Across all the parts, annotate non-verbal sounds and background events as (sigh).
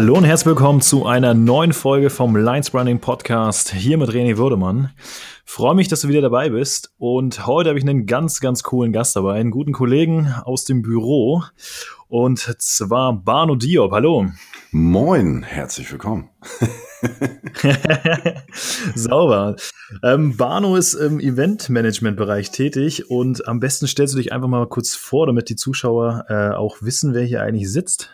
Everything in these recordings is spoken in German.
Hallo und herzlich willkommen zu einer neuen Folge vom Lines Running Podcast hier mit René Würdemann. Freue mich, dass du wieder dabei bist und heute habe ich einen ganz, ganz coolen Gast dabei, einen guten Kollegen aus dem Büro und zwar Barno Diop. Hallo. Moin, herzlich willkommen. (laughs) Sauber. Ähm, Barno ist im Eventmanagement-Bereich tätig und am besten stellst du dich einfach mal kurz vor, damit die Zuschauer äh, auch wissen, wer hier eigentlich sitzt.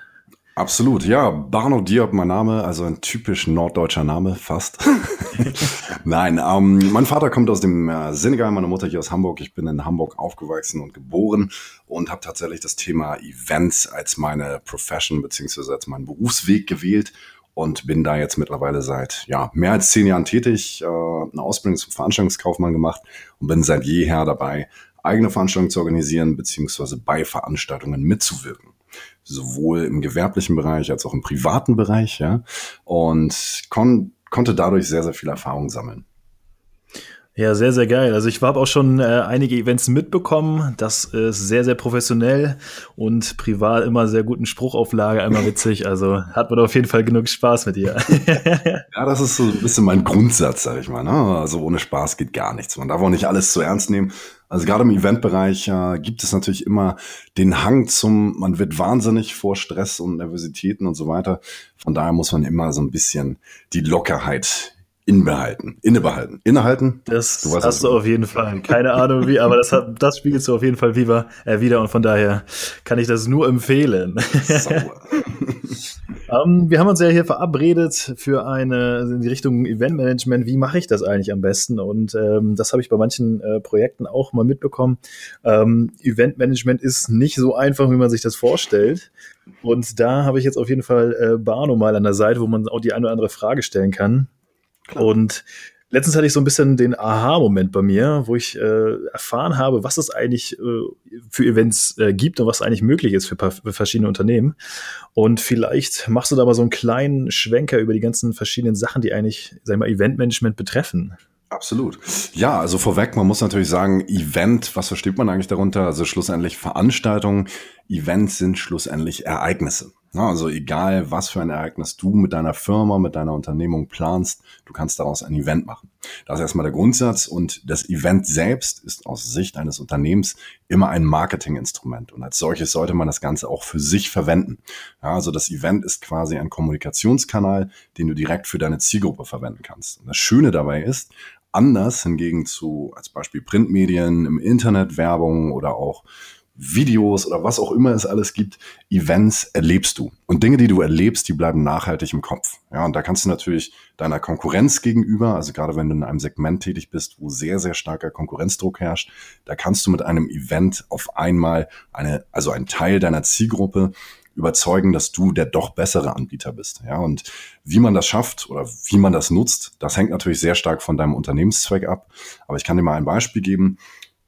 Absolut, ja. Barno Diop, mein Name, also ein typisch norddeutscher Name, fast. (laughs) Nein, ähm, mein Vater kommt aus dem äh, Senegal, meine Mutter hier aus Hamburg. Ich bin in Hamburg aufgewachsen und geboren und habe tatsächlich das Thema Events als meine Profession beziehungsweise als meinen Berufsweg gewählt und bin da jetzt mittlerweile seit ja, mehr als zehn Jahren tätig, äh, eine Ausbildung zum Veranstaltungskaufmann gemacht und bin seit jeher dabei, eigene Veranstaltungen zu organisieren beziehungsweise bei Veranstaltungen mitzuwirken sowohl im gewerblichen Bereich als auch im privaten Bereich, ja, und kon konnte dadurch sehr, sehr viel Erfahrung sammeln. Ja, sehr, sehr geil. Also ich habe auch schon äh, einige Events mitbekommen. Das ist sehr, sehr professionell und privat immer sehr guten Spruchauflage, einmal (laughs) witzig. Also hat man auf jeden Fall genug Spaß mit dir. (laughs) ja, das ist so ein bisschen mein Grundsatz, sag ich mal. Ne? Also ohne Spaß geht gar nichts. Man darf auch nicht alles zu ernst nehmen. Also gerade im Eventbereich äh, gibt es natürlich immer den Hang zum, man wird wahnsinnig vor Stress und Nervositäten und so weiter. Von daher muss man immer so ein bisschen die Lockerheit inbehalten, innebehalten, innehalten. Das du weißt, hast du auf jeden Fall. Keine Ahnung wie, aber das hat, das spiegelst du auf jeden Fall wieder, äh, wieder und von daher kann ich das nur empfehlen. Um, (laughs) ähm, wir haben uns ja hier verabredet für eine in die Richtung Eventmanagement. Wie mache ich das eigentlich am besten? Und ähm, das habe ich bei manchen äh, Projekten auch mal mitbekommen. Ähm, Eventmanagement ist nicht so einfach, wie man sich das vorstellt. Und da habe ich jetzt auf jeden Fall äh, Barno mal an der Seite, wo man auch die eine oder andere Frage stellen kann. Klar. Und letztens hatte ich so ein bisschen den Aha-Moment bei mir, wo ich äh, erfahren habe, was es eigentlich äh, für Events äh, gibt und was eigentlich möglich ist für, für, verschiedene Unternehmen. Und vielleicht machst du da mal so einen kleinen Schwenker über die ganzen verschiedenen Sachen, die eigentlich, sag ich mal, Eventmanagement betreffen. Absolut. Ja, also vorweg, man muss natürlich sagen, Event, was versteht man eigentlich darunter? Also schlussendlich Veranstaltungen. Events sind schlussendlich Ereignisse. Also egal, was für ein Ereignis du mit deiner Firma, mit deiner Unternehmung planst, du kannst daraus ein Event machen. Das ist erstmal der Grundsatz und das Event selbst ist aus Sicht eines Unternehmens immer ein Marketinginstrument und als solches sollte man das Ganze auch für sich verwenden. Ja, also das Event ist quasi ein Kommunikationskanal, den du direkt für deine Zielgruppe verwenden kannst. Und das Schöne dabei ist, anders hingegen zu als Beispiel Printmedien, im Internet Werbung oder auch Videos oder was auch immer es alles gibt, Events erlebst du. Und Dinge, die du erlebst, die bleiben nachhaltig im Kopf. Ja, und da kannst du natürlich deiner Konkurrenz gegenüber, also gerade wenn du in einem Segment tätig bist, wo sehr, sehr starker Konkurrenzdruck herrscht, da kannst du mit einem Event auf einmal eine, also ein Teil deiner Zielgruppe überzeugen, dass du der doch bessere Anbieter bist. Ja, und wie man das schafft oder wie man das nutzt, das hängt natürlich sehr stark von deinem Unternehmenszweck ab. Aber ich kann dir mal ein Beispiel geben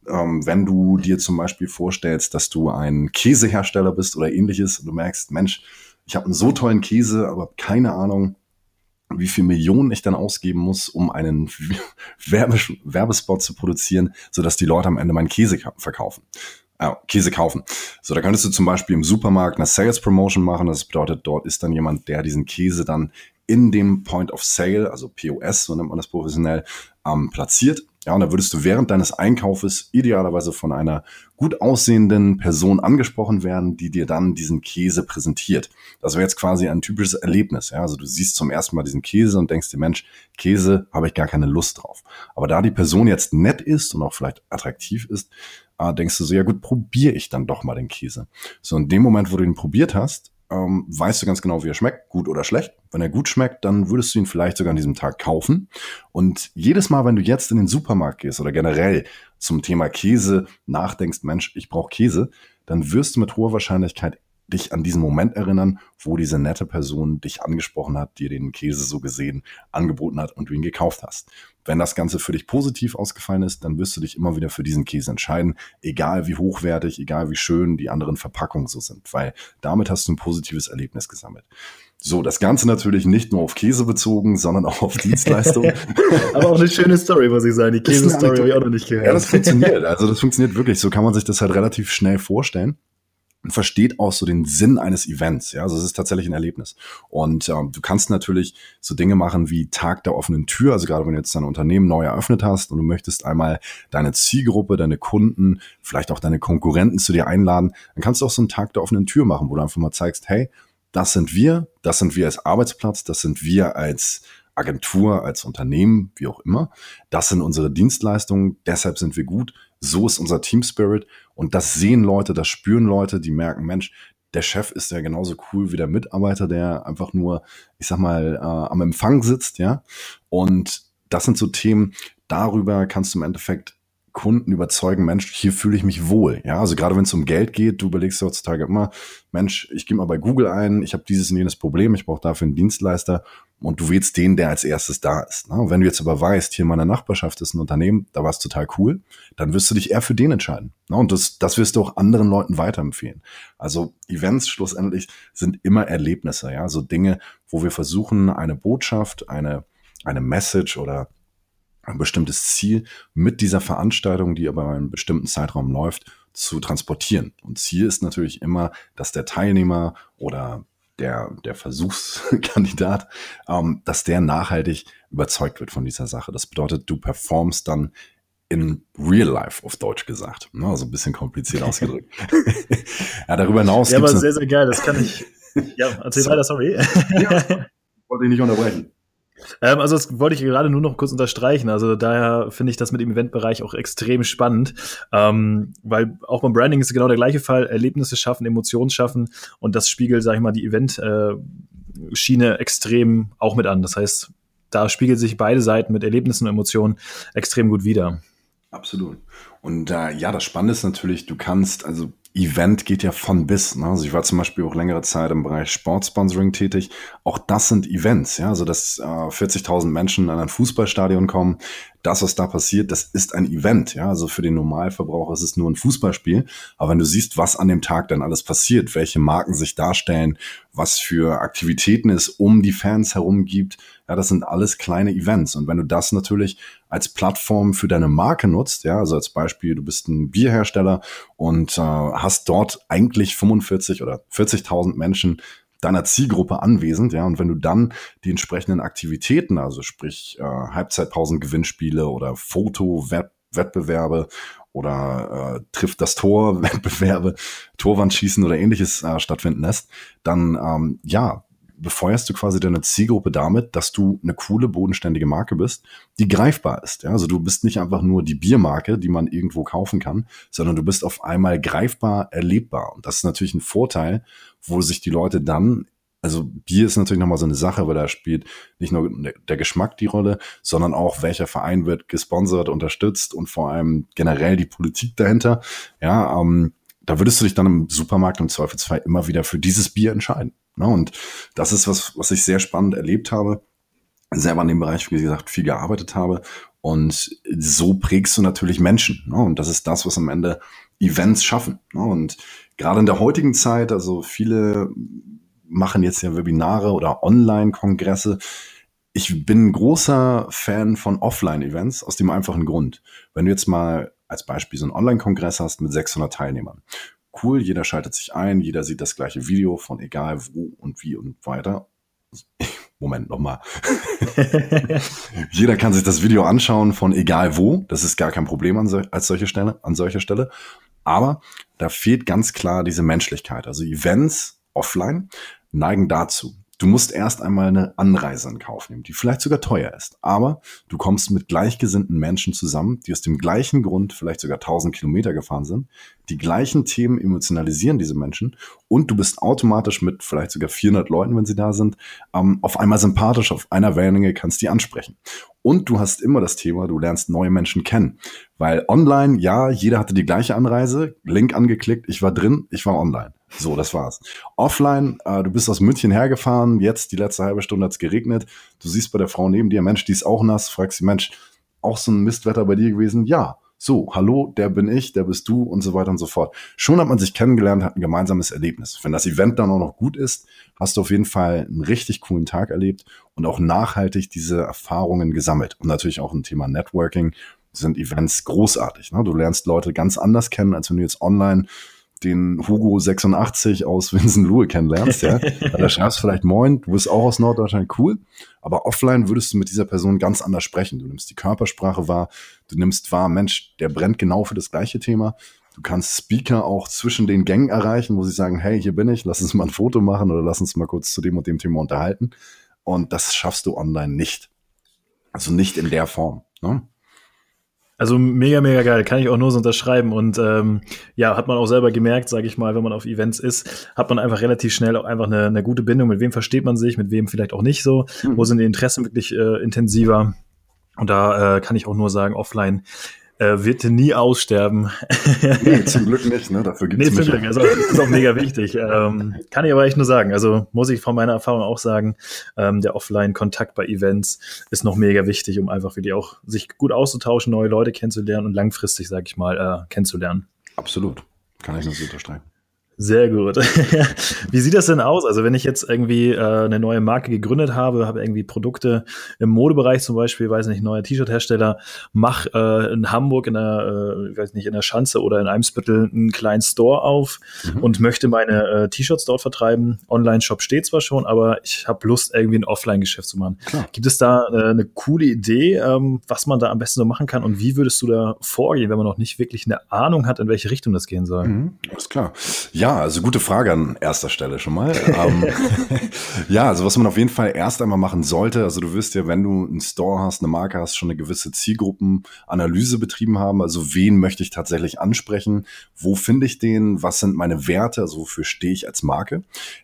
ähm, wenn du dir zum Beispiel vorstellst, dass du ein Käsehersteller bist oder ähnliches und du merkst, Mensch, ich habe einen so tollen Käse, aber keine Ahnung, wie viel Millionen ich dann ausgeben muss, um einen (laughs) Werbes Werbespot zu produzieren, sodass die Leute am Ende meinen Käse verkaufen. Äh, Käse kaufen. So, da könntest du zum Beispiel im Supermarkt eine Sales Promotion machen. Das bedeutet, dort ist dann jemand, der diesen Käse dann in dem Point of Sale, also POS, so nennt man das professionell, ähm, platziert ja, und da würdest du während deines Einkaufes idealerweise von einer gut aussehenden Person angesprochen werden, die dir dann diesen Käse präsentiert. Das wäre jetzt quasi ein typisches Erlebnis. Ja? Also du siehst zum ersten Mal diesen Käse und denkst dir, Mensch, Käse habe ich gar keine Lust drauf. Aber da die Person jetzt nett ist und auch vielleicht attraktiv ist, äh, denkst du so, ja gut, probiere ich dann doch mal den Käse. So in dem Moment, wo du ihn probiert hast, ähm, weißt du ganz genau, wie er schmeckt, gut oder schlecht. Wenn er gut schmeckt, dann würdest du ihn vielleicht sogar an diesem Tag kaufen. Und jedes Mal, wenn du jetzt in den Supermarkt gehst oder generell zum Thema Käse nachdenkst, Mensch, ich brauche Käse, dann wirst du mit hoher Wahrscheinlichkeit dich an diesen Moment erinnern, wo diese nette Person dich angesprochen hat, dir den Käse so gesehen angeboten hat und du ihn gekauft hast. Wenn das Ganze für dich positiv ausgefallen ist, dann wirst du dich immer wieder für diesen Käse entscheiden, egal wie hochwertig, egal wie schön die anderen Verpackungen so sind, weil damit hast du ein positives Erlebnis gesammelt. So, das Ganze natürlich nicht nur auf Käse bezogen, sondern auch auf Dienstleistungen. (laughs) Aber auch eine schöne Story, muss ich sagen. Die Käse-Story habe ich auch noch nicht gehört. Ja, das funktioniert. Also das funktioniert wirklich. So kann man sich das halt relativ schnell vorstellen. Und versteht auch so den Sinn eines Events. Ja, also es ist tatsächlich ein Erlebnis. Und ähm, du kannst natürlich so Dinge machen wie Tag der offenen Tür. Also gerade wenn du jetzt dein Unternehmen neu eröffnet hast und du möchtest einmal deine Zielgruppe, deine Kunden, vielleicht auch deine Konkurrenten zu dir einladen, dann kannst du auch so einen Tag der offenen Tür machen, wo du einfach mal zeigst, hey, das sind wir, das sind wir als Arbeitsplatz, das sind wir als Agentur, als Unternehmen, wie auch immer. Das sind unsere Dienstleistungen, deshalb sind wir gut. So ist unser Team Spirit und das sehen Leute, das spüren Leute, die merken, Mensch, der Chef ist ja genauso cool wie der Mitarbeiter, der einfach nur, ich sag mal, äh, am Empfang sitzt, ja. Und das sind so Themen, darüber kannst du im Endeffekt Kunden überzeugen, Mensch, hier fühle ich mich wohl. Ja, also gerade wenn es um Geld geht, du überlegst heutzutage immer, Mensch, ich gebe mal bei Google ein, ich habe dieses und jenes Problem, ich brauche dafür einen Dienstleister und du wählst den, der als erstes da ist. Ne? Wenn du jetzt aber weißt, hier in meiner Nachbarschaft ist ein Unternehmen, da war es total cool, dann wirst du dich eher für den entscheiden. Ne? Und das, das wirst du auch anderen Leuten weiterempfehlen. Also Events schlussendlich sind immer Erlebnisse, ja, so Dinge, wo wir versuchen, eine Botschaft, eine, eine Message oder ein bestimmtes Ziel mit dieser Veranstaltung, die aber in einem bestimmten Zeitraum läuft, zu transportieren. Und Ziel ist natürlich immer, dass der Teilnehmer oder der, der Versuchskandidat, ähm, dass der nachhaltig überzeugt wird von dieser Sache. Das bedeutet, du performst dann in real life, auf Deutsch gesagt. Ne? Also ein bisschen kompliziert ausgedrückt. (laughs) ja, darüber hinaus. Ja, aber sehr, sehr geil. Das kann ich. Ja, erzähl so. weiter, sorry. ja, wollte ich nicht unterbrechen. Ähm, also das wollte ich gerade nur noch kurz unterstreichen. Also daher finde ich das mit dem Eventbereich auch extrem spannend, ähm, weil auch beim Branding ist genau der gleiche Fall. Erlebnisse schaffen, Emotionen schaffen und das spiegelt, sage ich mal, die Event-Schiene äh, extrem auch mit an. Das heißt, da spiegelt sich beide Seiten mit Erlebnissen und Emotionen extrem gut wider. Absolut. Und äh, ja, das Spannende ist natürlich, du kannst, also Event geht ja von bis. Ne? Also ich war zum Beispiel auch längere Zeit im Bereich Sportsponsoring tätig. Auch das sind Events, ja. Also dass äh, 40.000 Menschen an ein Fußballstadion kommen, das, was da passiert, das ist ein Event. Ja, also für den Normalverbraucher ist es nur ein Fußballspiel. Aber wenn du siehst, was an dem Tag dann alles passiert, welche Marken sich darstellen, was für Aktivitäten es um die Fans herum gibt, ja, das sind alles kleine Events. Und wenn du das natürlich als Plattform für deine Marke nutzt, ja, also als Beispiel, du bist ein Bierhersteller und äh, hast dort eigentlich 45 oder 40.000 Menschen deiner Zielgruppe anwesend, ja, und wenn du dann die entsprechenden Aktivitäten, also sprich äh, Halbzeitpausen-Gewinnspiele oder Foto-Wettbewerbe oder äh, trifft das Tor, (laughs) Wettbewerbe, Torwandschießen oder ähnliches äh, stattfinden lässt, dann ähm, ja, befeuerst du quasi deine Zielgruppe damit, dass du eine coole, bodenständige Marke bist, die greifbar ist. Ja? Also du bist nicht einfach nur die Biermarke, die man irgendwo kaufen kann, sondern du bist auf einmal greifbar, erlebbar. Und das ist natürlich ein Vorteil, wo sich die Leute dann also Bier ist natürlich nochmal so eine Sache, weil da spielt nicht nur der Geschmack die Rolle, sondern auch welcher Verein wird gesponsert, unterstützt und vor allem generell die Politik dahinter. Ja, ähm, da würdest du dich dann im Supermarkt im Zweifelsfall immer wieder für dieses Bier entscheiden. Ne? Und das ist was, was ich sehr spannend erlebt habe. Selber in dem Bereich, wie gesagt, viel gearbeitet habe. Und so prägst du natürlich Menschen. Ne? Und das ist das, was am Ende Events schaffen. Ne? Und gerade in der heutigen Zeit, also viele machen jetzt ja Webinare oder Online-Kongresse. Ich bin großer Fan von Offline-Events aus dem einfachen Grund. Wenn du jetzt mal als Beispiel so einen Online-Kongress hast mit 600 Teilnehmern cool, jeder schaltet sich ein, jeder sieht das gleiche Video von egal wo und wie und weiter. (laughs) Moment nochmal. (laughs) jeder kann sich das Video anschauen von egal wo. Das ist gar kein Problem an, so, als solche Stelle, an solcher Stelle. Aber da fehlt ganz klar diese Menschlichkeit. Also Events offline neigen dazu, Du musst erst einmal eine Anreise in Kauf nehmen, die vielleicht sogar teuer ist. Aber du kommst mit gleichgesinnten Menschen zusammen, die aus dem gleichen Grund vielleicht sogar 1000 Kilometer gefahren sind. Die gleichen Themen emotionalisieren diese Menschen und du bist automatisch mit vielleicht sogar 400 Leuten, wenn sie da sind, ähm, auf einmal sympathisch, auf einer Wellenlänge kannst die ansprechen. Und du hast immer das Thema, du lernst neue Menschen kennen. Weil online, ja, jeder hatte die gleiche Anreise, Link angeklickt, ich war drin, ich war online. So, das war's. Offline, äh, du bist aus München hergefahren, jetzt die letzte halbe Stunde hat's geregnet. Du siehst bei der Frau neben dir, Mensch, die ist auch nass, fragst sie, Mensch, auch so ein Mistwetter bei dir gewesen? Ja. So, hallo, der bin ich, der bist du und so weiter und so fort. Schon hat man sich kennengelernt, hat ein gemeinsames Erlebnis. Wenn das Event dann auch noch gut ist, hast du auf jeden Fall einen richtig coolen Tag erlebt und auch nachhaltig diese Erfahrungen gesammelt. Und natürlich auch ein Thema Networking sind Events großartig. Ne? Du lernst Leute ganz anders kennen, als wenn du jetzt online den Hugo 86 aus Vincent Lue kennenlernst, ja, (laughs) da schreibst du vielleicht Moin, du bist auch aus Norddeutschland, cool, aber offline würdest du mit dieser Person ganz anders sprechen. Du nimmst die Körpersprache wahr, du nimmst wahr, Mensch, der brennt genau für das gleiche Thema. Du kannst Speaker auch zwischen den Gängen erreichen, wo sie sagen, hey, hier bin ich, lass uns mal ein Foto machen oder lass uns mal kurz zu dem und dem Thema unterhalten. Und das schaffst du online nicht. Also nicht in der Form. Ne? Also mega, mega geil, kann ich auch nur so unterschreiben. Und ähm, ja, hat man auch selber gemerkt, sage ich mal, wenn man auf Events ist, hat man einfach relativ schnell auch einfach eine, eine gute Bindung. Mit wem versteht man sich, mit wem vielleicht auch nicht so. Mhm. Wo sind die Interessen wirklich äh, intensiver? Und da äh, kann ich auch nur sagen, offline äh, wird nie aussterben. nee, zum Glück nicht, ne? Dafür gibt's nee, zum Glück. Also, das ist auch mega wichtig. Ähm, kann ich aber echt nur sagen. Also muss ich von meiner Erfahrung auch sagen, ähm, der Offline-Kontakt bei Events ist noch mega wichtig, um einfach wirklich auch sich gut auszutauschen, neue Leute kennenzulernen und langfristig, sag ich mal, äh, kennenzulernen. Absolut. Kann ich nur so unterstreichen. Sehr gut. (laughs) Wie sieht das denn aus? Also wenn ich jetzt irgendwie äh, eine neue Marke gegründet habe, habe irgendwie Produkte im Modebereich zum Beispiel, weiß nicht, neuer T-Shirt-Hersteller, mach äh, in Hamburg in der, äh, weiß nicht, in der Schanze oder in Eimsbüttel einen kleinen Store auf mhm. und möchte meine äh, T-Shirts dort vertreiben. Online-Shop steht zwar schon, aber ich habe Lust, irgendwie ein Offline-Geschäft zu machen. Klar. Gibt es da äh, eine coole Idee, ähm, was man da am besten so machen kann und wie würdest du da vorgehen, wenn man noch nicht wirklich eine Ahnung hat, in welche Richtung das gehen soll? Mhm. Alles klar. Ja, ja, also gute Frage an erster Stelle schon mal. (laughs) ähm, ja, also was man auf jeden Fall erst einmal machen sollte, also du wirst ja, wenn du einen Store hast, eine Marke hast, schon eine gewisse Zielgruppenanalyse betrieben haben. Also wen möchte ich tatsächlich ansprechen? Wo finde ich den? Was sind meine Werte? Also wofür stehe ich als Marke?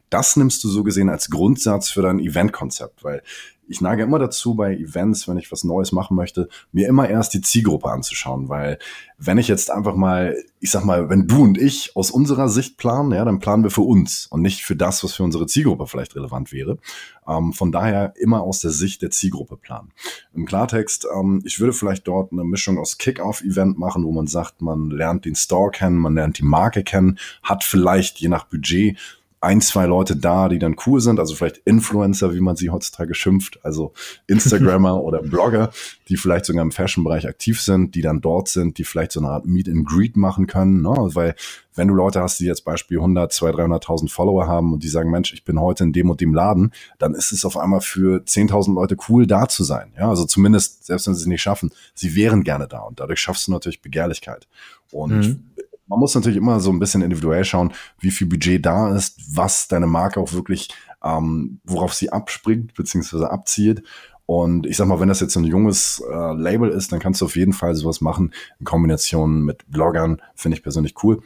Das nimmst du so gesehen als Grundsatz für dein Eventkonzept, weil ich neige immer dazu, bei Events, wenn ich was Neues machen möchte, mir immer erst die Zielgruppe anzuschauen, weil wenn ich jetzt einfach mal, ich sag mal, wenn du und ich aus unserer Sicht planen, ja, dann planen wir für uns und nicht für das, was für unsere Zielgruppe vielleicht relevant wäre. Ähm, von daher immer aus der Sicht der Zielgruppe planen. Im Klartext, ähm, ich würde vielleicht dort eine Mischung aus Kick-Off-Event machen, wo man sagt, man lernt den Store kennen, man lernt die Marke kennen, hat vielleicht je nach Budget ein, zwei Leute da, die dann cool sind, also vielleicht Influencer, wie man sie heutzutage schimpft, also Instagrammer (laughs) oder Blogger, die vielleicht sogar im Fashion-Bereich aktiv sind, die dann dort sind, die vielleicht so eine Art Meet and Greet machen können, ne? weil wenn du Leute hast, die jetzt Beispiel 100, 200, 300.000 Follower haben und die sagen, Mensch, ich bin heute in dem und dem Laden, dann ist es auf einmal für 10.000 Leute cool, da zu sein. Ja, also zumindest, selbst wenn sie es nicht schaffen, sie wären gerne da und dadurch schaffst du natürlich Begehrlichkeit. Und mhm man muss natürlich immer so ein bisschen individuell schauen, wie viel Budget da ist, was deine Marke auch wirklich, ähm, worauf sie abspringt beziehungsweise abzielt. Und ich sag mal, wenn das jetzt ein junges äh, Label ist, dann kannst du auf jeden Fall sowas machen in Kombination mit Bloggern, finde ich persönlich cool.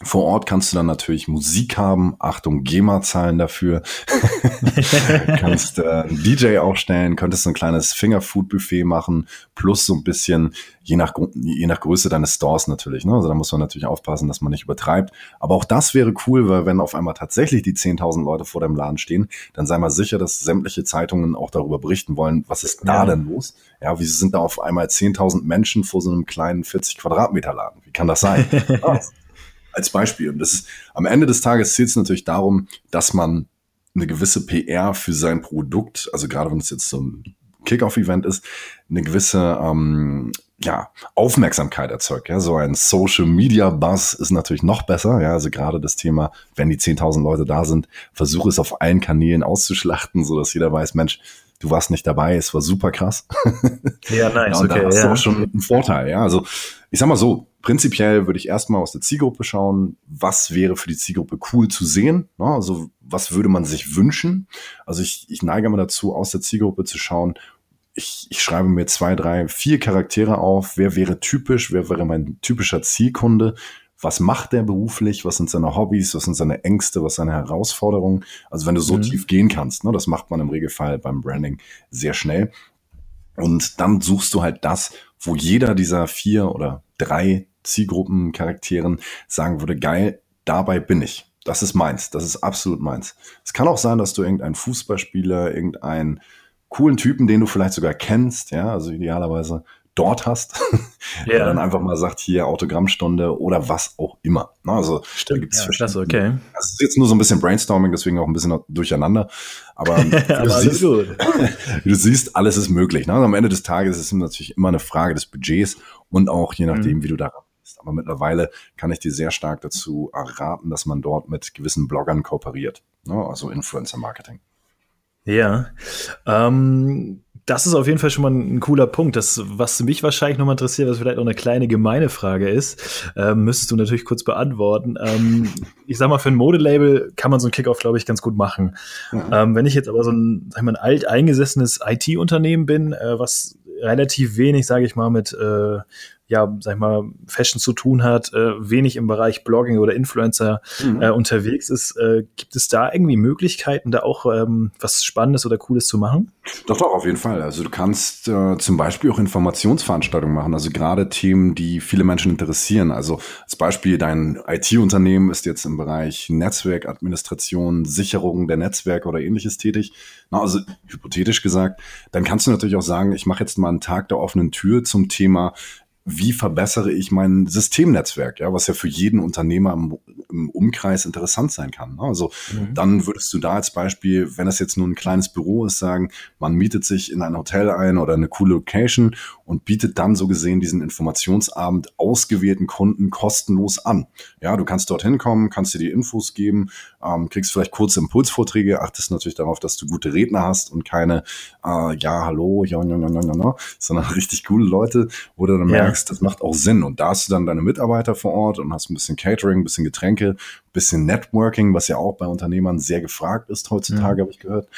Vor Ort kannst du dann natürlich Musik haben. Achtung, GEMA-Zahlen dafür. (laughs) kannst äh, einen DJ aufstellen, könntest so ein kleines Fingerfood-Buffet machen, plus so ein bisschen, je nach, je nach Größe deines Stores natürlich. Ne? Also da muss man natürlich aufpassen, dass man nicht übertreibt. Aber auch das wäre cool, weil wenn auf einmal tatsächlich die 10.000 Leute vor deinem Laden stehen, dann sei mal sicher, dass sämtliche Zeitungen auch darüber berichten wollen, was ist da ja. denn los? Ja, wie sind da auf einmal 10.000 Menschen vor so einem kleinen 40 Quadratmeter Laden? Wie kann das sein? (laughs) als Beispiel. Und das ist am Ende des Tages zählt es natürlich darum, dass man eine gewisse PR für sein Produkt, also gerade wenn es jetzt so ein Kickoff-Event ist, eine gewisse ähm, ja, Aufmerksamkeit erzeugt. Ja, so ein Social Media Buzz ist natürlich noch besser. Ja, also gerade das Thema, wenn die 10.000 Leute da sind, versuche es auf allen Kanälen auszuschlachten, so dass jeder weiß, Mensch, du warst nicht dabei, es war super krass. (laughs) Ja, nice, ja, und okay. Da hast ja. du auch schon einen Vorteil. Ja, also ich sag mal so, prinzipiell würde ich erstmal aus der Zielgruppe schauen, was wäre für die Zielgruppe cool zu sehen. Ne? Also was würde man sich wünschen? Also ich, ich neige mal dazu, aus der Zielgruppe zu schauen, ich, ich schreibe mir zwei, drei, vier Charaktere auf, wer wäre typisch, wer wäre mein typischer Zielkunde, was macht der beruflich, was sind seine Hobbys, was sind seine Ängste, was seine Herausforderungen. Also wenn du so mhm. tief gehen kannst, ne, das macht man im Regelfall beim Branding sehr schnell. Und dann suchst du halt das, wo jeder dieser vier oder drei Zielgruppencharakteren sagen würde, geil, dabei bin ich. Das ist meins. Das ist absolut meins. Es kann auch sein, dass du irgendeinen Fußballspieler, irgendeinen coolen Typen, den du vielleicht sogar kennst, ja, also idealerweise dort hast, (laughs) der dann einfach mal sagt, hier Autogrammstunde oder was auch immer. Also Stimmt, da gibt's ja, klasse, okay. Das ist jetzt nur so ein bisschen Brainstorming, deswegen auch ein bisschen durcheinander. Aber, (laughs) Aber du, siehst, (laughs) du siehst, alles ist möglich. Ne? Am Ende des Tages ist es natürlich immer eine Frage des Budgets und auch je nachdem, mhm. wie du da ist. Aber mittlerweile kann ich dir sehr stark dazu raten, dass man dort mit gewissen Bloggern kooperiert. Ne? Also Influencer-Marketing. Ja, ähm, das ist auf jeden Fall schon mal ein, cooler Punkt. Das, was mich wahrscheinlich nochmal interessiert, was vielleicht auch eine kleine gemeine Frage ist, ähm, müsstest du natürlich kurz beantworten. Ähm, ich sag mal, für ein Modelabel kann man so einen Kickoff, glaube ich, ganz gut machen. Mhm. Ähm, wenn ich jetzt aber so ein, sag ich mal, ein alteingesessenes IT-Unternehmen bin, äh, was relativ wenig, sage ich mal, mit äh, ja, sag ich mal, Fashion zu tun hat, äh, wenig im Bereich Blogging oder Influencer mhm. äh, unterwegs ist, äh, gibt es da irgendwie Möglichkeiten, da auch ähm, was Spannendes oder Cooles zu machen? Doch, doch, auf jeden Fall. Also du kannst äh, zum Beispiel auch Informationsveranstaltungen machen, also gerade Themen, die viele Menschen interessieren. Also als Beispiel, dein IT-Unternehmen ist jetzt im Bereich Netzwerkadministration, Sicherung der Netzwerke oder ähnliches tätig. Na, also hypothetisch gesagt, dann kannst du natürlich auch sagen, ich mache jetzt mal einen Tag der offenen Tür zum Thema wie verbessere ich mein Systemnetzwerk, ja, was ja für jeden Unternehmer im, im Umkreis interessant sein kann. Ne? Also mhm. dann würdest du da als Beispiel, wenn es jetzt nur ein kleines Büro ist, sagen, man mietet sich in ein Hotel ein oder eine coole Location und bietet dann so gesehen diesen Informationsabend ausgewählten Kunden kostenlos an. Ja, du kannst dorthin kommen, kannst dir die Infos geben, ähm, kriegst vielleicht kurze Impulsvorträge, achtest natürlich darauf, dass du gute Redner hast und keine, äh, ja, hallo, ja, ja, ja, ja, ja, sondern (laughs) richtig coole Leute, wo du dann ja. merkst, das macht auch Sinn. Und da hast du dann deine Mitarbeiter vor Ort und hast ein bisschen Catering, ein bisschen Getränke, ein bisschen Networking, was ja auch bei Unternehmern sehr gefragt ist heutzutage, ja. habe ich gehört.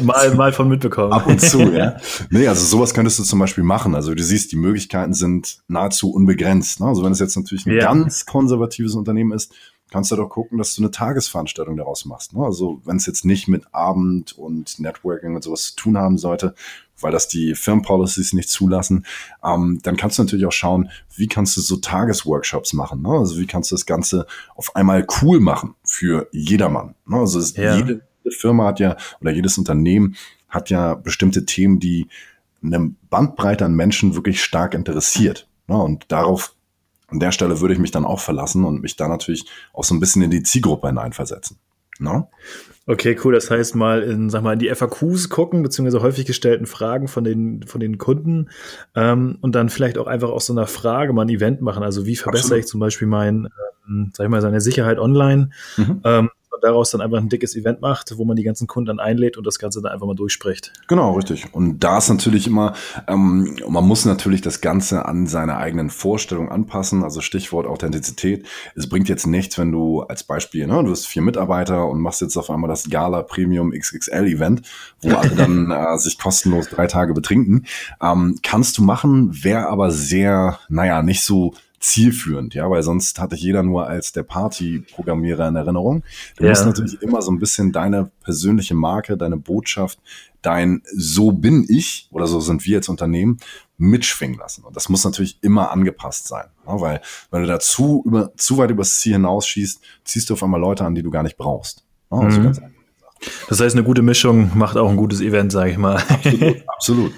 (laughs) (laughs) mal, mal von mitbekommen. Ab und zu, ja. Nee, also sowas könntest du zum Beispiel machen. Also du siehst, die Möglichkeiten sind nahezu unbegrenzt. Ne? Also wenn es jetzt natürlich ein ja. ganz konservatives Unternehmen ist, kannst du doch gucken, dass du eine Tagesveranstaltung daraus machst. Ne? Also wenn es jetzt nicht mit Abend und Networking und sowas zu tun haben sollte, weil das die Firmenpolicies nicht zulassen, ähm, dann kannst du natürlich auch schauen, wie kannst du so Tagesworkshops machen. Ne? Also wie kannst du das Ganze auf einmal cool machen für jedermann. Ne? Also ja. jede Firma hat ja oder jedes Unternehmen hat ja bestimmte Themen, die eine Bandbreite an Menschen wirklich stark interessiert. Ne? Und darauf an der Stelle würde ich mich dann auch verlassen und mich da natürlich auch so ein bisschen in die Zielgruppe hineinversetzen. No? Okay, cool. Das heißt mal in, sag mal, in die FAQs gucken, beziehungsweise häufig gestellten Fragen von den, von den Kunden ähm, und dann vielleicht auch einfach aus so einer Frage mal ein Event machen. Also wie verbessere Absolut. ich zum Beispiel mein, ähm, sag ich mal, seine Sicherheit online? Mhm. Ähm, daraus dann einfach ein dickes Event macht, wo man die ganzen Kunden dann einlädt und das Ganze dann einfach mal durchspricht. Genau, richtig. Und da ist natürlich immer, ähm, man muss natürlich das Ganze an seine eigenen Vorstellungen anpassen, also Stichwort Authentizität. Es bringt jetzt nichts, wenn du als Beispiel, ne, du hast vier Mitarbeiter und machst jetzt auf einmal das Gala Premium XXL Event, wo (laughs) alle dann äh, sich kostenlos drei Tage betrinken. Ähm, kannst du machen, wäre aber sehr, naja, nicht so zielführend, ja, weil sonst hatte jeder nur als der Party-Programmierer in Erinnerung. Du ja. musst natürlich immer so ein bisschen deine persönliche Marke, deine Botschaft, dein So bin ich oder so sind wir als Unternehmen mitschwingen lassen. Und das muss natürlich immer angepasst sein, ja, weil wenn du da zu, über, zu weit übers Ziel hinausschießt, ziehst du auf einmal Leute an, die du gar nicht brauchst. Ja, also mhm. ganz einfach. Das heißt, eine gute Mischung macht auch ein gutes Event, sage ich mal. Absolut, (laughs) absolut.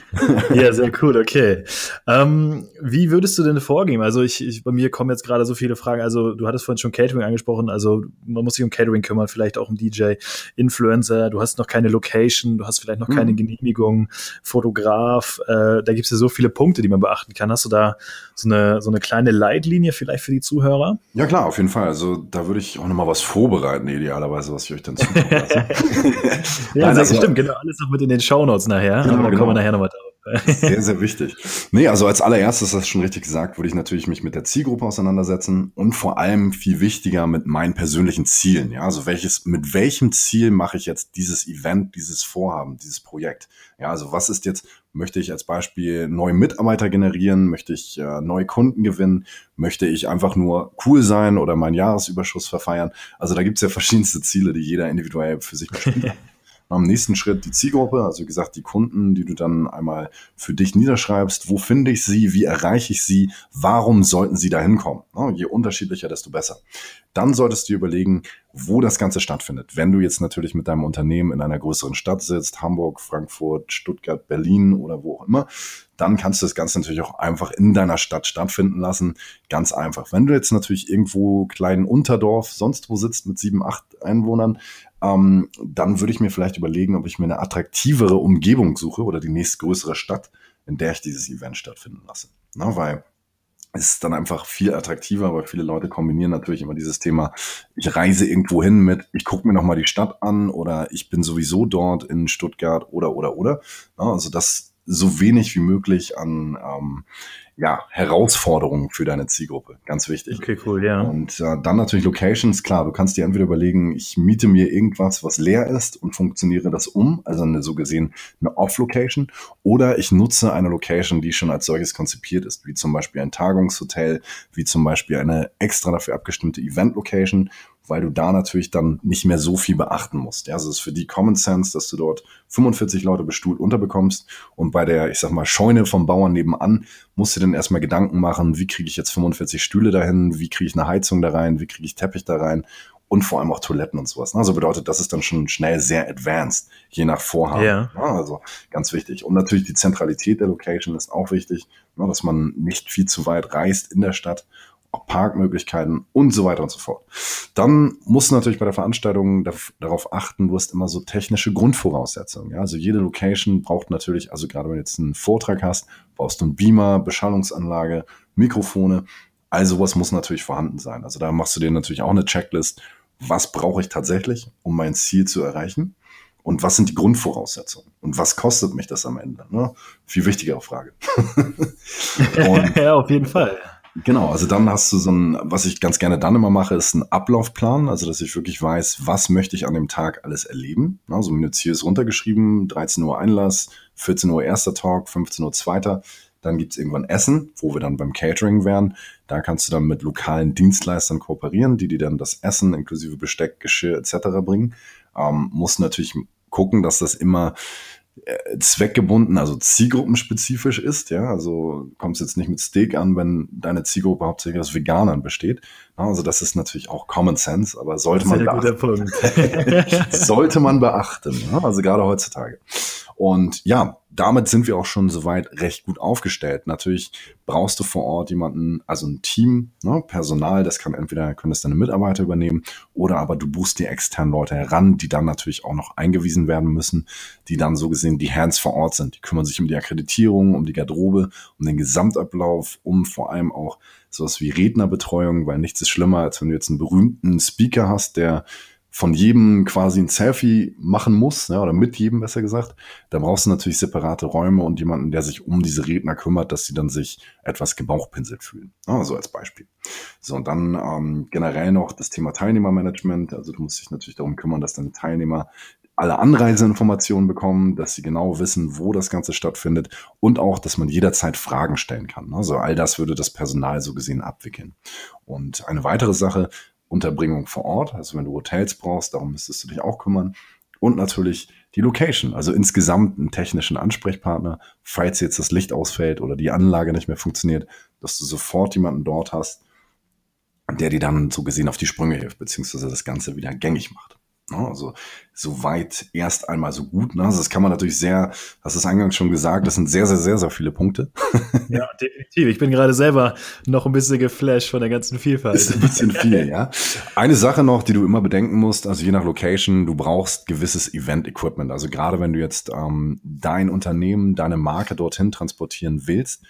ja, sehr cool, okay. Ähm, wie würdest du denn vorgehen? Also ich, ich bei mir kommen jetzt gerade so viele Fragen. Also du hattest vorhin schon Catering angesprochen. Also man muss sich um Catering kümmern, vielleicht auch um DJ, Influencer. Du hast noch keine Location, du hast vielleicht noch keine mhm. Genehmigung, Fotograf. Äh, da gibt es ja so viele Punkte, die man beachten kann. Hast du da so eine, so eine kleine Leitlinie vielleicht für die Zuhörer? Ja klar, auf jeden Fall. Also da würde ich auch noch mal was vorbereiten, idealerweise, was ich euch dann zukommen lasse. (laughs) (laughs) ja, Nein, also, stimmt, genau. Alles noch mit in den Shownotes nachher. Genau, da genau. kommen wir nachher nochmal drauf. Sehr, sehr wichtig. Nee, also als allererstes, das schon richtig gesagt, würde ich natürlich mich mit der Zielgruppe auseinandersetzen und vor allem viel wichtiger mit meinen persönlichen Zielen. Ja, also welches, mit welchem Ziel mache ich jetzt dieses Event, dieses Vorhaben, dieses Projekt? Ja, also was ist jetzt, möchte ich als Beispiel neue Mitarbeiter generieren? Möchte ich äh, neue Kunden gewinnen? Möchte ich einfach nur cool sein oder meinen Jahresüberschuss verfeiern? Also da gibt's ja verschiedenste Ziele, die jeder individuell für sich bestimmt. (laughs) Am nächsten Schritt die Zielgruppe, also wie gesagt, die Kunden, die du dann einmal für dich niederschreibst. Wo finde ich sie? Wie erreiche ich sie? Warum sollten sie da hinkommen? Je unterschiedlicher, desto besser. Dann solltest du überlegen, wo das Ganze stattfindet. Wenn du jetzt natürlich mit deinem Unternehmen in einer größeren Stadt sitzt, Hamburg, Frankfurt, Stuttgart, Berlin oder wo auch immer, dann kannst du das Ganze natürlich auch einfach in deiner Stadt stattfinden lassen. Ganz einfach. Wenn du jetzt natürlich irgendwo kleinen Unterdorf, sonst wo sitzt mit sieben, acht Einwohnern, ähm, dann würde ich mir vielleicht überlegen, ob ich mir eine attraktivere Umgebung suche oder die nächstgrößere Stadt, in der ich dieses Event stattfinden lasse. Na, weil ist dann einfach viel attraktiver, weil viele Leute kombinieren natürlich immer dieses Thema, ich reise irgendwo hin mit, ich gucke mir nochmal die Stadt an oder ich bin sowieso dort in Stuttgart oder oder oder. also das so wenig wie möglich an ähm, ja, Herausforderungen für deine Zielgruppe. Ganz wichtig. Okay, cool, ja. Und äh, dann natürlich Locations. Klar, du kannst dir entweder überlegen, ich miete mir irgendwas, was leer ist und funktioniere das um, also eine so gesehen eine Off-Location, oder ich nutze eine Location, die schon als solches konzipiert ist, wie zum Beispiel ein Tagungshotel, wie zum Beispiel eine extra dafür abgestimmte Event-Location, weil du da natürlich dann nicht mehr so viel beachten musst. Ja, also es ist für die Common Sense, dass du dort 45 Leute bestuhlt unterbekommst und bei der, ich sag mal, Scheune vom Bauern nebenan musst du dann erstmal Gedanken machen, wie kriege ich jetzt 45 Stühle dahin, wie kriege ich eine Heizung da rein, wie kriege ich Teppich da rein und vor allem auch Toiletten und sowas. Also bedeutet, das ist dann schon schnell sehr advanced, je nach Vorhaben. Ja. Also ganz wichtig. Und natürlich die Zentralität der Location ist auch wichtig, dass man nicht viel zu weit reist in der Stadt Parkmöglichkeiten und so weiter und so fort. Dann musst du natürlich bei der Veranstaltung darauf achten, du hast immer so technische Grundvoraussetzungen. Ja? Also jede Location braucht natürlich, also gerade wenn du jetzt einen Vortrag hast, brauchst du einen Beamer, Beschallungsanlage, Mikrofone. Also was muss natürlich vorhanden sein. Also da machst du dir natürlich auch eine Checklist. Was brauche ich tatsächlich, um mein Ziel zu erreichen? Und was sind die Grundvoraussetzungen? Und was kostet mich das am Ende? Ne? Viel wichtigere Frage. (laughs) (laughs) ja, auf jeden Fall. Genau, also dann hast du so ein, was ich ganz gerne dann immer mache, ist ein Ablaufplan, also dass ich wirklich weiß, was möchte ich an dem Tag alles erleben. Also minutiös runtergeschrieben, 13 Uhr Einlass, 14 Uhr erster Talk, 15 Uhr zweiter. Dann gibt's irgendwann Essen, wo wir dann beim Catering wären. Da kannst du dann mit lokalen Dienstleistern kooperieren, die dir dann das Essen inklusive Besteck, Geschirr etc. bringen. Ähm, musst natürlich gucken, dass das immer zweckgebunden, also zielgruppenspezifisch ist, ja, also kommst jetzt nicht mit Steak an, wenn deine Zielgruppe hauptsächlich aus Veganern besteht. Also das ist natürlich auch Common Sense, aber sollte man beachten. (laughs) sollte man beachten, ja? also gerade heutzutage. Und ja, damit sind wir auch schon soweit recht gut aufgestellt. Natürlich brauchst du vor Ort jemanden, also ein Team, ne, Personal, das kann entweder können das deine Mitarbeiter übernehmen oder aber du buchst die externen Leute heran, die dann natürlich auch noch eingewiesen werden müssen, die dann so gesehen die Hands vor Ort sind. Die kümmern sich um die Akkreditierung, um die Garderobe, um den Gesamtablauf, um vor allem auch sowas wie Rednerbetreuung, weil nichts ist schlimmer, als wenn du jetzt einen berühmten Speaker hast, der von jedem quasi ein Selfie machen muss, ja, oder mit jedem besser gesagt, da brauchst du natürlich separate Räume und jemanden, der sich um diese Redner kümmert, dass sie dann sich etwas gebauchpinselt fühlen. Ja, so als Beispiel. So, und dann ähm, generell noch das Thema Teilnehmermanagement. Also du musst dich natürlich darum kümmern, dass deine Teilnehmer alle Anreiseinformationen bekommen, dass sie genau wissen, wo das Ganze stattfindet und auch, dass man jederzeit Fragen stellen kann. Also all das würde das Personal so gesehen abwickeln. Und eine weitere Sache, Unterbringung vor Ort, also wenn du Hotels brauchst, darum müsstest du dich auch kümmern. Und natürlich die Location, also insgesamt einen technischen Ansprechpartner, falls jetzt das Licht ausfällt oder die Anlage nicht mehr funktioniert, dass du sofort jemanden dort hast, der dir dann so gesehen auf die Sprünge hilft, beziehungsweise das Ganze wieder gängig macht. Ne? Also soweit erst einmal so gut. Ne? Also das kann man natürlich sehr, hast es eingangs schon gesagt, das sind sehr, sehr, sehr, sehr viele Punkte. (laughs) Ja, definitiv. Ich bin gerade selber noch ein bisschen geflasht von der ganzen Vielfalt. Ist ein bisschen viel, ja. Eine Sache noch, die du immer bedenken musst, also je nach Location, du brauchst gewisses Event-Equipment. Also gerade wenn du jetzt ähm, dein Unternehmen, deine Marke dorthin transportieren willst,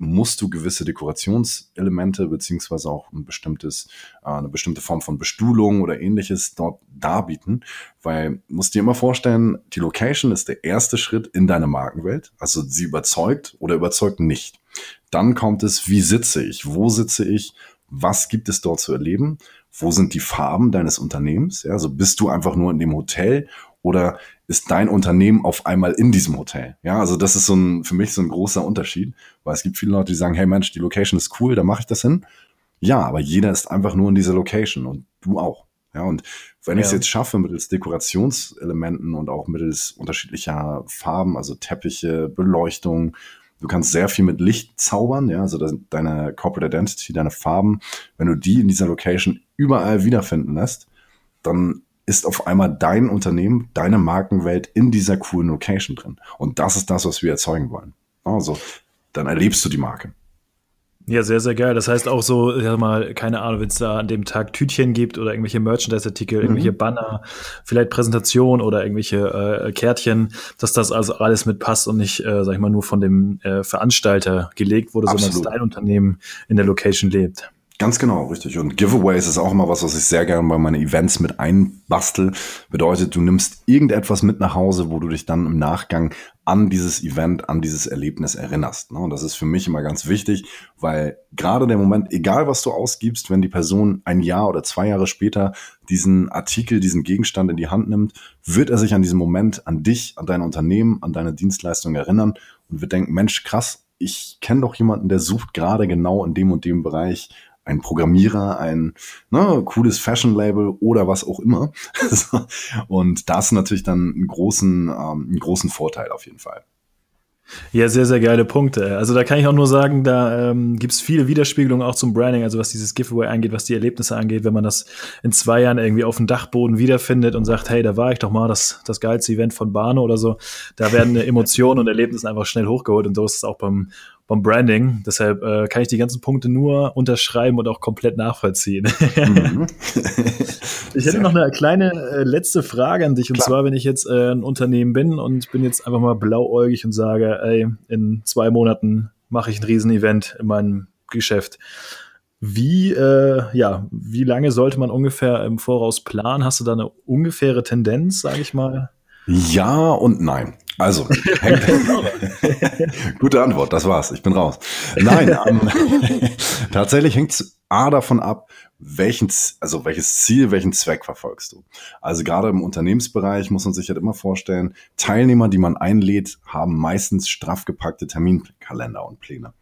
musst du gewisse Dekorationselemente beziehungsweise auch ein bestimmtes, äh, eine bestimmte Form von Bestuhlung oder ähnliches dort darbieten, weil musst dir immer vorstellen, die Location ist der erste Schritt in deine Markenwelt, also sie überzeugt oder überzeugt nicht. Dann kommt es, wie sitze ich, wo sitze ich, was gibt es dort zu erleben, wo sind die Farben deines Unternehmens, ja, also bist du einfach nur in dem Hotel oder ist dein Unternehmen auf einmal in diesem Hotel? Ja, also das ist so ein, für mich so ein großer Unterschied, weil es gibt viele Leute, die sagen, hey Mensch, die Location ist cool, da mache ich das hin. Ja, aber jeder ist einfach nur in dieser Location und du auch. Ja, und wenn ja. ich es jetzt schaffe, mittels Dekorationselementen und auch mittels unterschiedlicher Farben, also Teppiche, Beleuchtung, du kannst sehr viel mit Licht zaubern, ja, also deine Corporate Identity, deine Farben, wenn du die in dieser Location überall wiederfinden lässt, dann ist auf einmal dein Unternehmen, deine Markenwelt in dieser coolen Location drin. Und das ist das, was wir erzeugen wollen. Also, dann erlebst du die Marke. Ja, sehr, sehr geil. Das heißt auch so, ja mal, keine Ahnung, wenn es da an dem Tag Tütchen gibt oder irgendwelche Merchandise-Artikel, mhm. irgendwelche Banner, vielleicht Präsentation oder irgendwelche äh, Kärtchen, dass das also alles mitpasst und nicht, äh, sag ich mal, nur von dem äh, Veranstalter gelegt wurde, Absolut. sondern dass dein Unternehmen in der Location lebt. Ganz genau, richtig. Und Giveaways ist auch immer was, was ich sehr gerne bei meinen Events mit einbastel. Bedeutet, du nimmst irgendetwas mit nach Hause, wo du dich dann im Nachgang an dieses Event, an dieses Erlebnis erinnerst. Ne? Und das ist für mich immer ganz wichtig, weil gerade der Moment, egal was du ausgibst, wenn die Person ein Jahr oder zwei Jahre später diesen Artikel, diesen Gegenstand in die Hand nimmt, wird er sich an diesem Moment, an dich, an dein Unternehmen, an deine Dienstleistung erinnern und wird denken, Mensch, krass, ich kenne doch jemanden, der sucht gerade genau in dem und dem Bereich ein Programmierer, ein ne, cooles Fashion-Label oder was auch immer. (laughs) und das ist natürlich dann einen großen, ähm, einen großen Vorteil auf jeden Fall. Ja, sehr, sehr geile Punkte. Also da kann ich auch nur sagen, da ähm, gibt es viele Widerspiegelungen auch zum Branding, also was dieses Giveaway angeht, was die Erlebnisse angeht, wenn man das in zwei Jahren irgendwie auf dem Dachboden wiederfindet und sagt, hey, da war ich doch mal, das, das geilste Event von Bano oder so, da werden (laughs) Emotionen und Erlebnisse einfach schnell hochgeholt und so ist es auch beim vom Branding. Deshalb äh, kann ich die ganzen Punkte nur unterschreiben und auch komplett nachvollziehen. (laughs) Mhm. (laughs) ich hätte noch eine kleine äh, letzte Frage an dich. Klar. Und zwar, wenn ich jetzt äh, ein Unternehmen bin und bin jetzt einfach mal blauäugig und sage, ey, in zwei Monaten mache ich ein Riesenevent in meinem Geschäft. Wie, äh, ja, wie lange sollte man ungefähr im Voraus planen? Hast du da eine ungefähre Tendenz, sage ich mal? Ja und nein. Also, (laughs) gute Antwort, das war's, ich bin raus. Nein, (laughs) ähm, (laughs) tatsächlich hängt's A davon ab, welchen, also welches Ziel, welchen Zweck verfolgst du. Also gerade im Unternehmensbereich muss man sich halt immer vorstellen, Teilnehmer, die man einlädt, haben meistens straff gepackte Terminkalender und Pläne.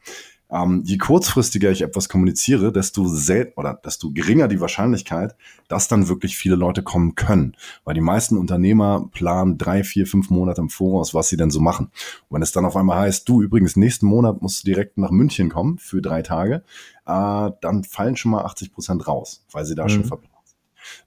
Ähm, je kurzfristiger ich etwas kommuniziere, desto selten oder desto geringer die Wahrscheinlichkeit, dass dann wirklich viele Leute kommen können. Weil die meisten Unternehmer planen drei, vier, fünf Monate im Voraus, was sie denn so machen. Und wenn es dann auf einmal heißt, du übrigens nächsten Monat musst du direkt nach München kommen für drei Tage, äh, dann fallen schon mal 80 Prozent raus, weil sie da mhm. schon verplanen.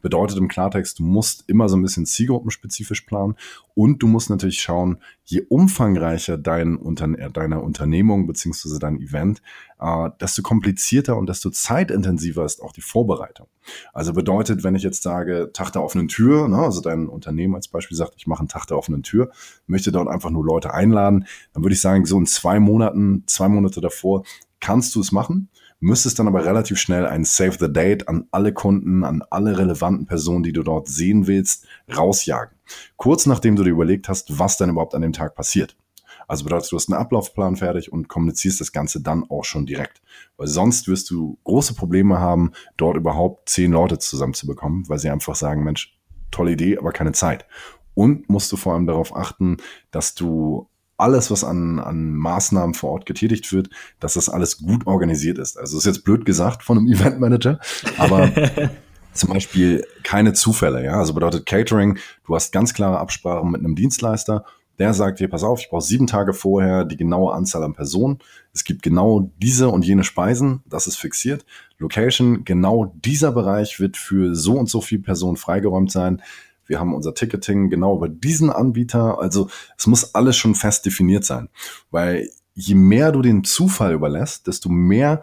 Bedeutet im Klartext, du musst immer so ein bisschen zielgruppenspezifisch planen und du musst natürlich schauen, je umfangreicher dein Unter deine Unternehmung beziehungsweise dein Event, äh, desto komplizierter und desto zeitintensiver ist auch die Vorbereitung. Also bedeutet, wenn ich jetzt sage, Tag der offenen Tür, ne, also dein Unternehmen als Beispiel sagt, ich mache einen Tag der offenen Tür, möchte dort einfach nur Leute einladen, dann würde ich sagen, so in zwei Monaten, zwei Monate davor kannst du es machen müsstest dann aber relativ schnell ein Save the Date an alle Kunden, an alle relevanten Personen, die du dort sehen willst, rausjagen. Kurz nachdem du dir überlegt hast, was dann überhaupt an dem Tag passiert. Also bedeutet, du hast einen Ablaufplan fertig und kommunizierst das Ganze dann auch schon direkt. Weil sonst wirst du große Probleme haben, dort überhaupt zehn Leute zusammenzubekommen, weil sie einfach sagen, Mensch, tolle Idee, aber keine Zeit. Und musst du vor allem darauf achten, dass du alles, was an, an Maßnahmen vor Ort getätigt wird, dass das alles gut organisiert ist. Also ist jetzt blöd gesagt von einem (laughs) Eventmanager, aber (laughs) zum Beispiel keine Zufälle. Ja, also bedeutet Catering, du hast ganz klare Absprachen mit einem Dienstleister. Der sagt dir, pass auf, ich brauche sieben Tage vorher die genaue Anzahl an Personen. Es gibt genau diese und jene Speisen, das ist fixiert. Location, genau dieser Bereich wird für so und so viele Personen freigeräumt sein wir haben unser Ticketing genau über diesen Anbieter. Also es muss alles schon fest definiert sein, weil je mehr du den Zufall überlässt, desto mehr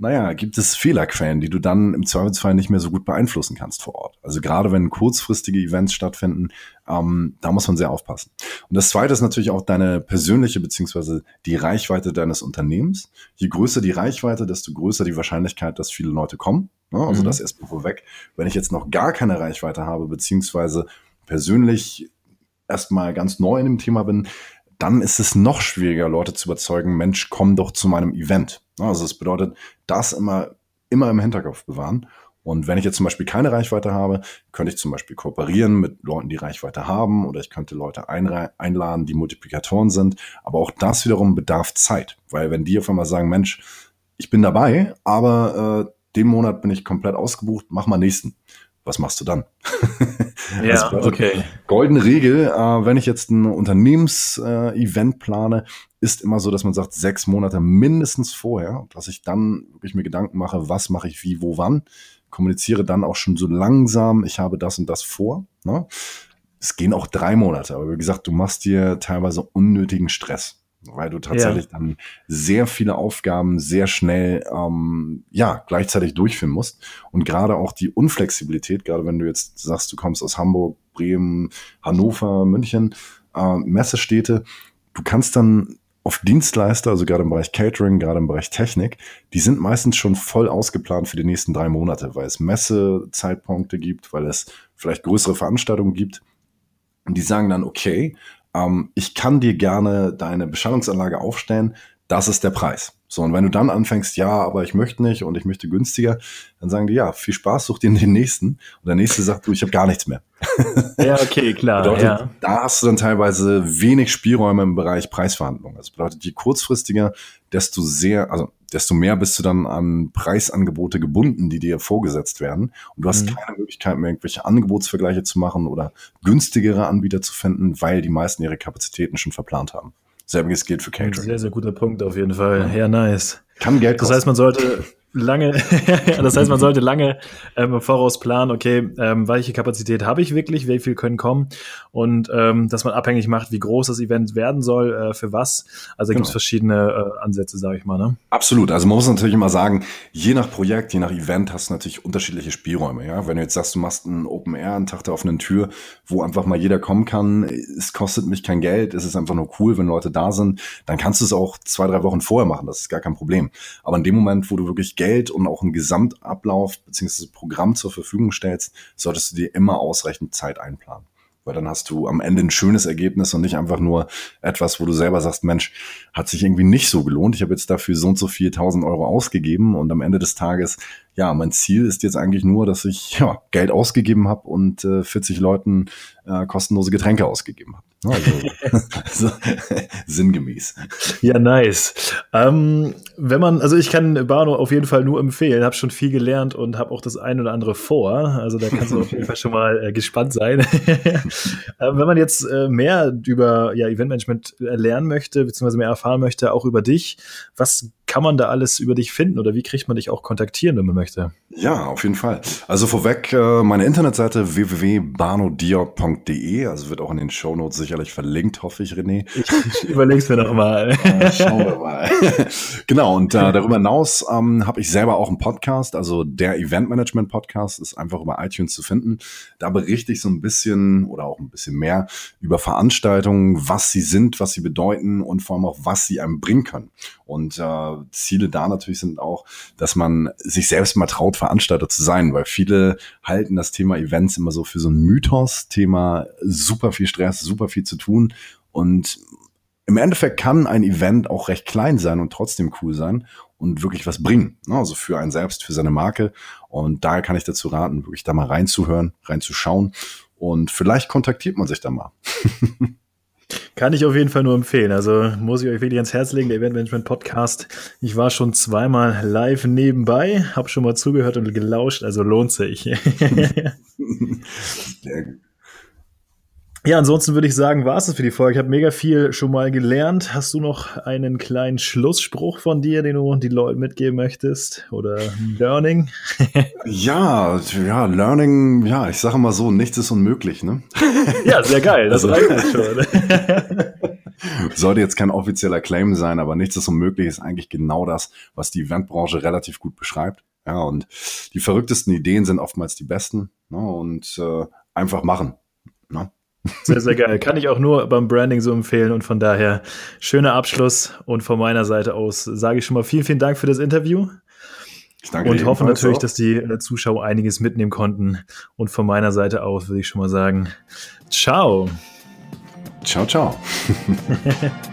naja, gibt es Fehlerquellen, die du dann im Zweifelsfall nicht mehr so gut beeinflussen kannst vor Ort. Also gerade wenn kurzfristige Events stattfinden, ähm, da muss man sehr aufpassen. Und das Zweite ist natürlich auch deine persönliche beziehungsweise die Reichweite deines Unternehmens. Je größer die Reichweite, desto größer die Wahrscheinlichkeit, dass viele Leute kommen. Ne? Also mhm. das erstmal vorweg. Wenn ich jetzt noch gar keine Reichweite habe, beziehungsweise persönlich erstmal ganz neu in dem Thema bin, dann ist es noch schwieriger, Leute zu überzeugen, Mensch, komm doch zu meinem Event. Also das bedeutet, das immer, immer im Hinterkopf bewahren. Und wenn ich jetzt zum Beispiel keine Reichweite habe, könnte ich zum Beispiel kooperieren mit Leuten, die Reichweite haben, oder ich könnte Leute einladen, die Multiplikatoren sind. Aber auch das wiederum bedarf Zeit, weil wenn die auf einmal sagen, Mensch, ich bin dabei, aber äh, den Monat bin ich komplett ausgebucht, mach mal nächsten was machst du dann? (laughs) ja, also, okay. Goldene Regel, äh, wenn ich jetzt ein Unternehmens-Event äh, plane, ist immer so, dass man sagt, sechs Monate mindestens vorher, dass ich dann wirklich mir Gedanken mache, was mache ich wie, wo, wann. Kommuniziere dann auch schon so langsam, ich habe das und das vor. Ne? Es gehen auch drei Monate, aber wie gesagt, du machst dir teilweise unnötigen Stress. Weil du tatsächlich ja. dann sehr viele Aufgaben sehr schnell ähm, ja gleichzeitig durchführen musst und gerade auch die Unflexibilität, gerade wenn du jetzt sagst, du kommst aus Hamburg, Bremen, Hannover, München, äh, Messestädte, du kannst dann auf Dienstleister, also gerade im Bereich Catering, gerade im Bereich Technik, die sind meistens schon voll ausgeplant für die nächsten drei Monate, weil es Messezeitpunkte gibt, weil es vielleicht größere Veranstaltungen gibt. Und die sagen dann, okay, ähm, ich kann dir gerne deine Beschallungsanlage aufstellen, das ist der Preis. So, und wenn du dann anfängst, ja, aber ich möchte nicht und ich möchte günstiger, dann sagen die, ja, viel Spaß, such dir den nächsten. Und der nächste sagt, du, ich habe gar nichts mehr. (laughs) Ja, okay, klar. bedeutet, ja. Da hast du dann teilweise wenig Spielräume im Bereich Preisverhandlungen. Das bedeutet, je kurzfristiger, desto sehr, also desto mehr bist du dann an Preisangebote gebunden, die dir vorgesetzt werden. Und du hast mhm. keine Möglichkeit mehr, irgendwelche Angebotsvergleiche zu machen oder günstigere Anbieter zu finden, weil die meisten ihre Kapazitäten schon verplant haben. Selbiges gilt für Catering. Sehr, sehr guter Punkt auf jeden Fall. Ja, nice. Kann Geld kosten. Das heißt, man sollte (laughs) lange, (laughs) das heißt, man sollte lange ähm, im Voraus planen, okay, ähm, welche Kapazität habe ich wirklich, wie viel können kommen und ähm, dass man abhängig macht, wie groß das Event werden soll, äh, für was. Also genau. gibt es verschiedene äh, Ansätze, sage ich mal. Ne? Absolut. Also man muss natürlich immer sagen, je nach Projekt, je nach Event hast du natürlich unterschiedliche Spielräume. Ja, wenn du jetzt sagst, du machst einen Open Air, einen Tag der offenen Tür, wo einfach mal jeder kommen kann, es kostet mich kein Geld, es ist einfach nur cool, wenn Leute da sind, dann kannst du es auch zwei, drei Wochen vorher machen. Das ist gar kein Problem. Aber in dem Moment, wo du wirklich Geld und auch einen Gesamtablauf bzw. Programm zur Verfügung stellst, solltest du dir immer ausreichend Zeit einplanen. Weil dann hast du am Ende ein schönes Ergebnis und nicht einfach nur etwas, wo du selber sagst, Mensch, hat sich irgendwie nicht so gelohnt. Ich habe jetzt dafür so und so viel tausend Euro ausgegeben und am Ende des Tages, ja, mein Ziel ist jetzt eigentlich nur, dass ich ja, Geld ausgegeben habe und äh, 40 Leuten äh, kostenlose Getränke ausgegeben habe. Also, (laughs) so, (laughs) sinngemäß. Ja, nice. Ähm, wenn man, also ich kann Bano auf jeden Fall nur empfehlen, habe schon viel gelernt und habe auch das ein oder andere vor. Also da kannst du auf jeden Fall schon mal äh, gespannt sein. (laughs) äh, wenn man jetzt äh, mehr über ja, Eventmanagement lernen möchte, beziehungsweise mehr erfahren möchte, auch über dich, was kann man da alles über dich finden oder wie kriegt man dich auch kontaktieren, wenn man möchte? Ja, auf jeden Fall. Also vorweg äh, meine Internetseite www.banodior.de, also wird auch in den Shownotes sicherlich verlinkt, hoffe ich, René. Ich, überleg's mir noch mal. (laughs) schauen wir mal. (laughs) genau, und äh, darüber hinaus ähm, habe ich selber auch einen Podcast, also der Eventmanagement Podcast ist einfach über iTunes zu finden. Da berichte ich so ein bisschen oder auch ein bisschen mehr über Veranstaltungen, was sie sind, was sie bedeuten und vor allem auch, was sie einem bringen können. Und äh, Ziele da natürlich sind auch, dass man sich selbst mal traut, Veranstalter zu sein, weil viele halten das Thema Events immer so für so ein Mythos, Thema super viel Stress, super viel zu tun und im Endeffekt kann ein Event auch recht klein sein und trotzdem cool sein und wirklich was bringen. Ne? Also für einen selbst, für seine Marke. Und daher kann ich dazu raten, wirklich da mal reinzuhören, reinzuschauen. Und vielleicht kontaktiert man sich da mal. (laughs) Kann ich auf jeden Fall nur empfehlen. Also muss ich euch wirklich ans Herz legen, der Eventmanagement Podcast. Ich war schon zweimal live nebenbei, habe schon mal zugehört und gelauscht, also lohnt sich. (laughs) Sehr gut. Ja, ansonsten würde ich sagen, war es das für die Folge. Ich habe mega viel schon mal gelernt. Hast du noch einen kleinen Schlussspruch von dir, den du die Leute mitgeben möchtest? Oder Learning? (laughs) (laughs) ja, ja, Learning, ja, ich sage mal so, nichts ist unmöglich, ne? (laughs) ja, sehr geil, das also, reicht schon. Sollte jetzt kein offizieller Claim sein, aber nichts ist unmöglich ist eigentlich genau das, was die Eventbranche relativ gut beschreibt. Ja, und die verrücktesten Ideen sind oftmals die besten. Ne, und äh, einfach machen. Ne? Sehr, sehr geil. Kann ich auch nur beim Branding so empfehlen und von daher schöner Abschluss und von meiner Seite aus sage ich schon mal vielen, vielen Dank für das Interview. Ich danke und hoffe natürlich, auch. dass die äh, Zuschauer einiges mitnehmen konnten. Und von meiner Seite aus würde ich schon mal sagen, ciao. Ciao, ciao. (laughs)